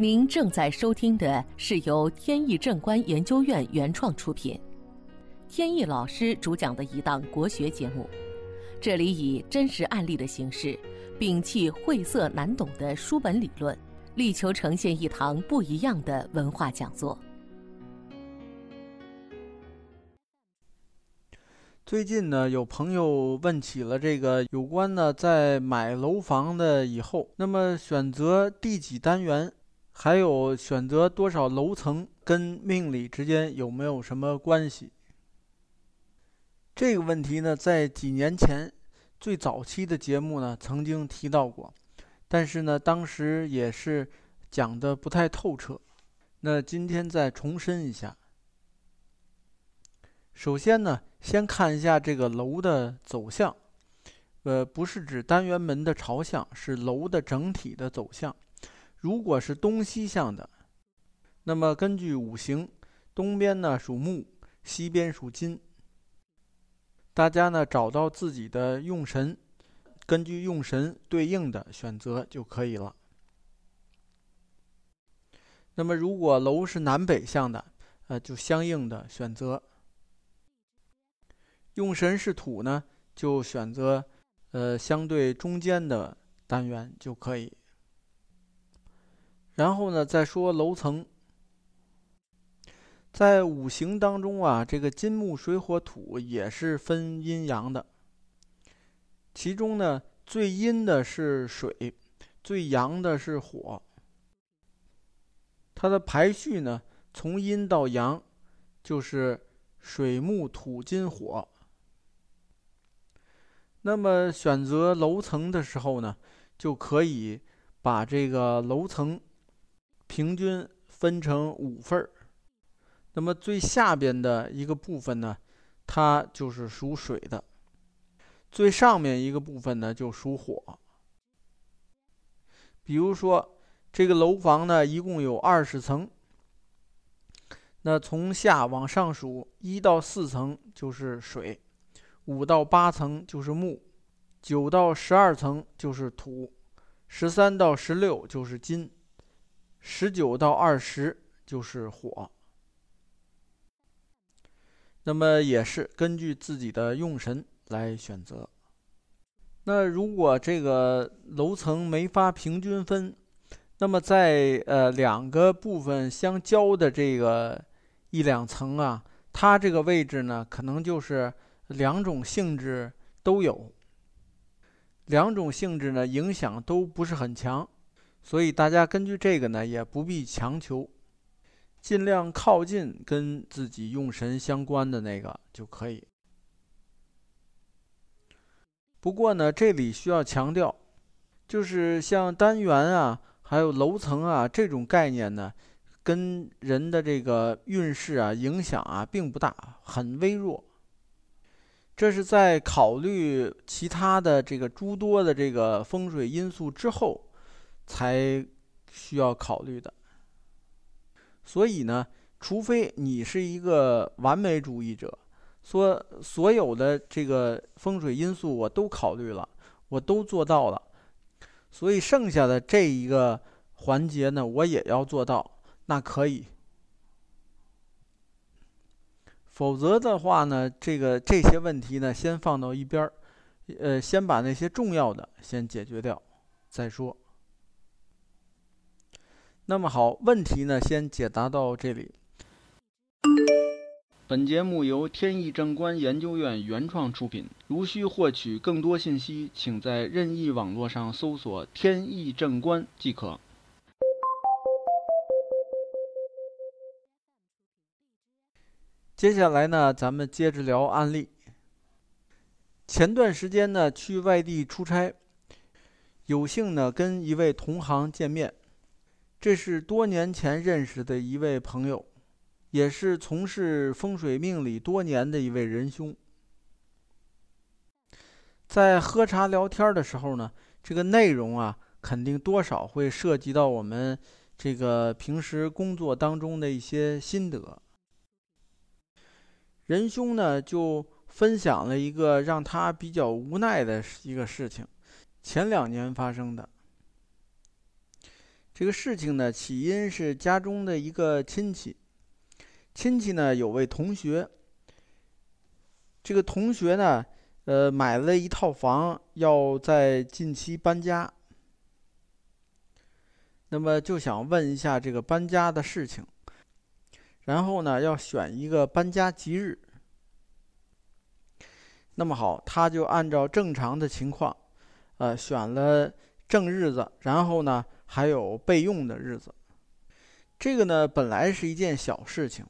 您正在收听的是由天意正观研究院原创出品，天意老师主讲的一档国学节目。这里以真实案例的形式，摒弃晦涩难懂的书本理论，力求呈现一堂不一样的文化讲座。最近呢，有朋友问起了这个有关呢，在买楼房的以后，那么选择第几单元，还有选择多少楼层，跟命理之间有没有什么关系？这个问题呢，在几年前最早期的节目呢，曾经提到过，但是呢，当时也是讲的不太透彻。那今天再重申一下。首先呢，先看一下这个楼的走向，呃，不是指单元门的朝向，是楼的整体的走向。如果是东西向的，那么根据五行，东边呢属木，西边属金。大家呢找到自己的用神，根据用神对应的选择就可以了。那么如果楼是南北向的，呃，就相应的选择。用神是土呢，就选择呃相对中间的单元就可以。然后呢，再说楼层，在五行当中啊，这个金木水火土也是分阴阳的。其中呢，最阴的是水，最阳的是火。它的排序呢，从阴到阳，就是水木土金火。那么选择楼层的时候呢，就可以把这个楼层平均分成五份儿。那么最下边的一个部分呢，它就是属水的；最上面一个部分呢，就属火。比如说，这个楼房呢，一共有二十层，那从下往上数，一到四层就是水。五到八层就是木，九到十二层就是土，十三到十六就是金，十九到二十就是火。那么也是根据自己的用神来选择。那如果这个楼层没法平均分，那么在呃两个部分相交的这个一两层啊，它这个位置呢，可能就是。两种性质都有，两种性质呢影响都不是很强，所以大家根据这个呢也不必强求，尽量靠近跟自己用神相关的那个就可以。不过呢，这里需要强调，就是像单元啊，还有楼层啊这种概念呢，跟人的这个运势啊影响啊并不大，很微弱。这是在考虑其他的这个诸多的这个风水因素之后，才需要考虑的。所以呢，除非你是一个完美主义者，说所有的这个风水因素我都考虑了，我都做到了，所以剩下的这一个环节呢，我也要做到，那可以。否则的话呢，这个这些问题呢，先放到一边儿，呃，先把那些重要的先解决掉，再说。那么好，问题呢，先解答到这里。本节目由天意正观研究院原创出品。如需获取更多信息，请在任意网络上搜索“天意正观”即可。接下来呢，咱们接着聊案例。前段时间呢，去外地出差，有幸呢跟一位同行见面。这是多年前认识的一位朋友，也是从事风水命理多年的一位仁兄。在喝茶聊天的时候呢，这个内容啊，肯定多少会涉及到我们这个平时工作当中的一些心得。仁兄呢，就分享了一个让他比较无奈的一个事情，前两年发生的。这个事情呢，起因是家中的一个亲戚，亲戚呢有位同学，这个同学呢，呃，买了一套房，要在近期搬家，那么就想问一下这个搬家的事情，然后呢，要选一个搬家吉日。那么好，他就按照正常的情况，呃，选了正日子，然后呢。还有备用的日子，这个呢本来是一件小事情。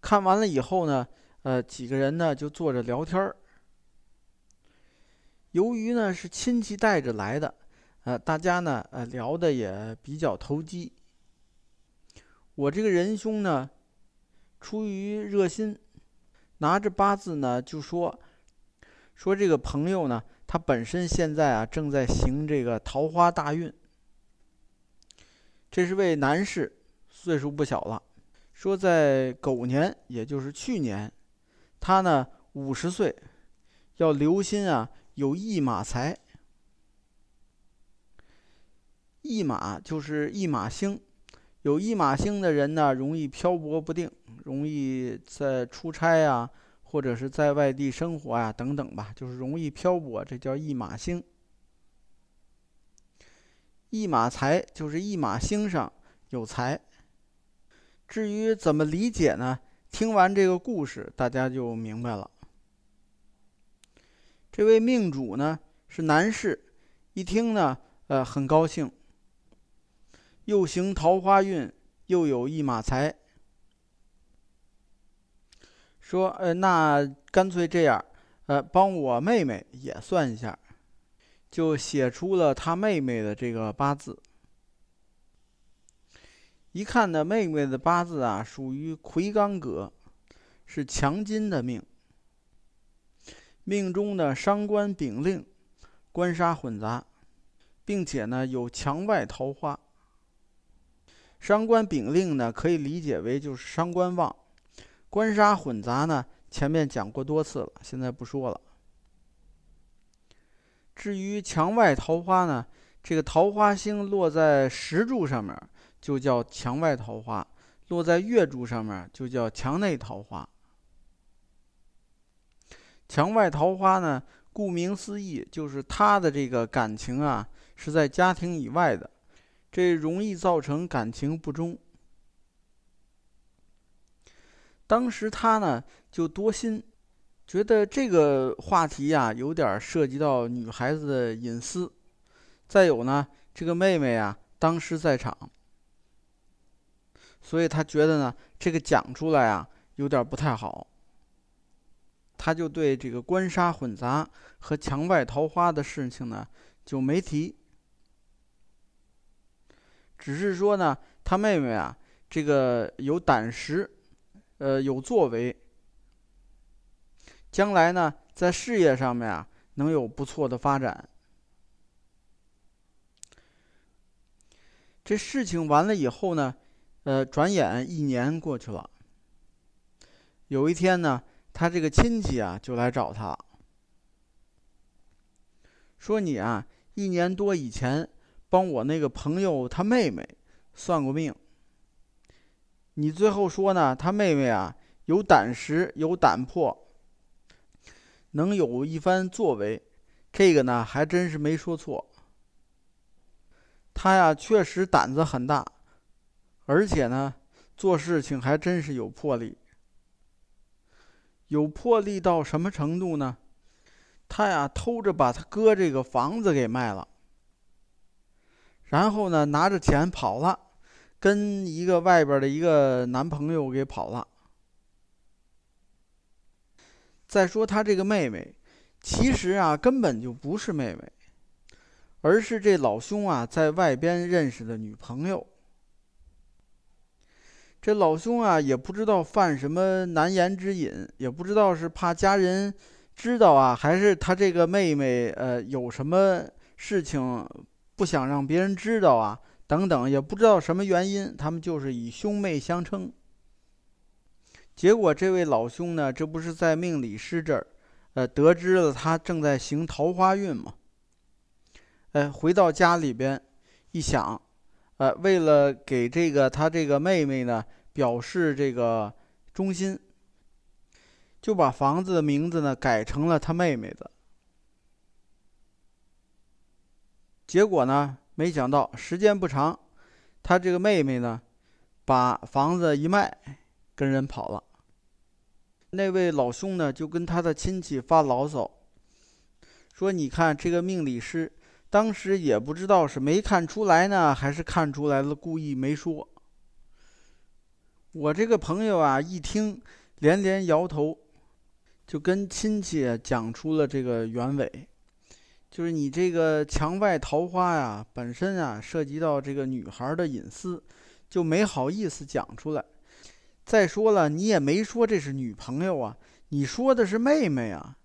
看完了以后呢，呃，几个人呢就坐着聊天儿。由于呢是亲戚带着来的，呃，大家呢呃聊的也比较投机。我这个仁兄呢，出于热心，拿着八字呢就说，说这个朋友呢，他本身现在啊正在行这个桃花大运。这是位男士，岁数不小了。说在狗年，也就是去年，他呢五十岁，要留心啊，有驿马财。驿马就是驿马星，有驿马星的人呢，容易漂泊不定，容易在出差啊，或者是在外地生活啊等等吧，就是容易漂泊，这叫驿马星。一马财就是一马星上有财。至于怎么理解呢？听完这个故事，大家就明白了。这位命主呢是男士，一听呢，呃，很高兴。又行桃花运，又有一马财。说，呃，那干脆这样，呃，帮我妹妹也算一下。就写出了他妹妹的这个八字。一看呢，妹妹的八字啊，属于魁罡格，是强金的命。命中的伤官丙令，官杀混杂，并且呢有墙外桃花。伤官丙令呢，可以理解为就是伤官旺；官杀混杂呢，前面讲过多次了，现在不说了。至于墙外桃花呢，这个桃花星落在石柱上面，就叫墙外桃花；落在月柱上面，就叫墙内桃花。墙外桃花呢，顾名思义，就是他的这个感情啊，是在家庭以外的，这容易造成感情不忠。当时他呢，就多心。觉得这个话题呀，有点涉及到女孩子的隐私。再有呢，这个妹妹啊，当时在场，所以他觉得呢，这个讲出来啊，有点不太好。他就对这个官杀混杂和墙外桃花的事情呢，就没提，只是说呢，他妹妹啊，这个有胆识，呃，有作为。将来呢，在事业上面啊，能有不错的发展。这事情完了以后呢，呃，转眼一年过去了。有一天呢，他这个亲戚啊，就来找他，说：“你啊，一年多以前帮我那个朋友他妹妹算过命。你最后说呢，他妹妹啊，有胆识，有胆魄。”能有一番作为，这个呢还真是没说错。他呀确实胆子很大，而且呢做事情还真是有魄力。有魄力到什么程度呢？他呀偷着把他哥这个房子给卖了，然后呢拿着钱跑了，跟一个外边的一个男朋友给跑了。再说他这个妹妹，其实啊根本就不是妹妹，而是这老兄啊在外边认识的女朋友。这老兄啊也不知道犯什么难言之隐，也不知道是怕家人知道啊，还是他这个妹妹呃有什么事情不想让别人知道啊等等，也不知道什么原因，他们就是以兄妹相称。结果，这位老兄呢，这不是在命理师这儿，呃，得知了他正在行桃花运嘛。哎，回到家里边，一想，呃，为了给这个他这个妹妹呢表示这个忠心，就把房子的名字呢改成了他妹妹的。结果呢，没想到时间不长，他这个妹妹呢，把房子一卖，跟人跑了。那位老兄呢，就跟他的亲戚发牢骚，说：“你看这个命理师。”当时也不知道是没看出来呢，还是看出来了，故意没说。我这个朋友啊，一听连连摇头，就跟亲戚讲出了这个原委，就是你这个墙外桃花呀，本身啊涉及到这个女孩的隐私，就没好意思讲出来。再说了，你也没说这是女朋友啊，你说的是妹妹啊，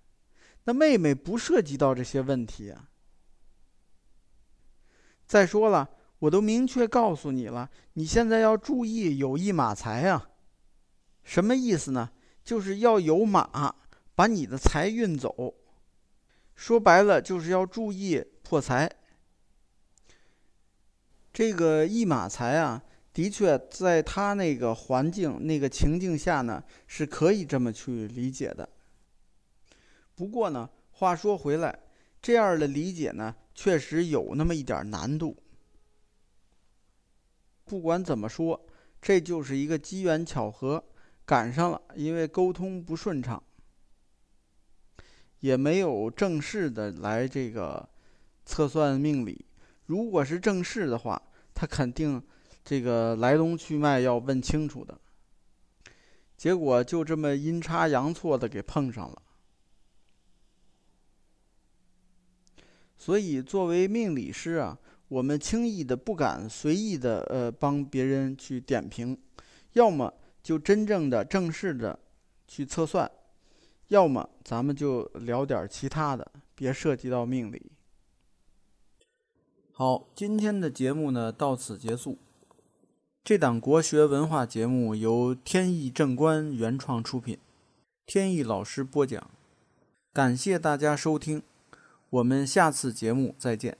那妹妹不涉及到这些问题啊。再说了，我都明确告诉你了，你现在要注意有一马财啊。什么意思呢？就是要有马把你的财运走。说白了，就是要注意破财。这个一马财啊，的确在他那个环境、那个情境下呢，是可以这么去理解的。不过呢，话说回来，这样的理解呢。确实有那么一点难度。不管怎么说，这就是一个机缘巧合，赶上了。因为沟通不顺畅，也没有正式的来这个测算命理。如果是正式的话，他肯定这个来龙去脉要问清楚的。结果就这么阴差阳错的给碰上了。所以，作为命理师啊，我们轻易的不敢随意的呃帮别人去点评，要么就真正的正式的去测算，要么咱们就聊点其他的，别涉及到命理。好，今天的节目呢到此结束。这档国学文化节目由天意正观原创出品，天意老师播讲，感谢大家收听。我们下次节目再见。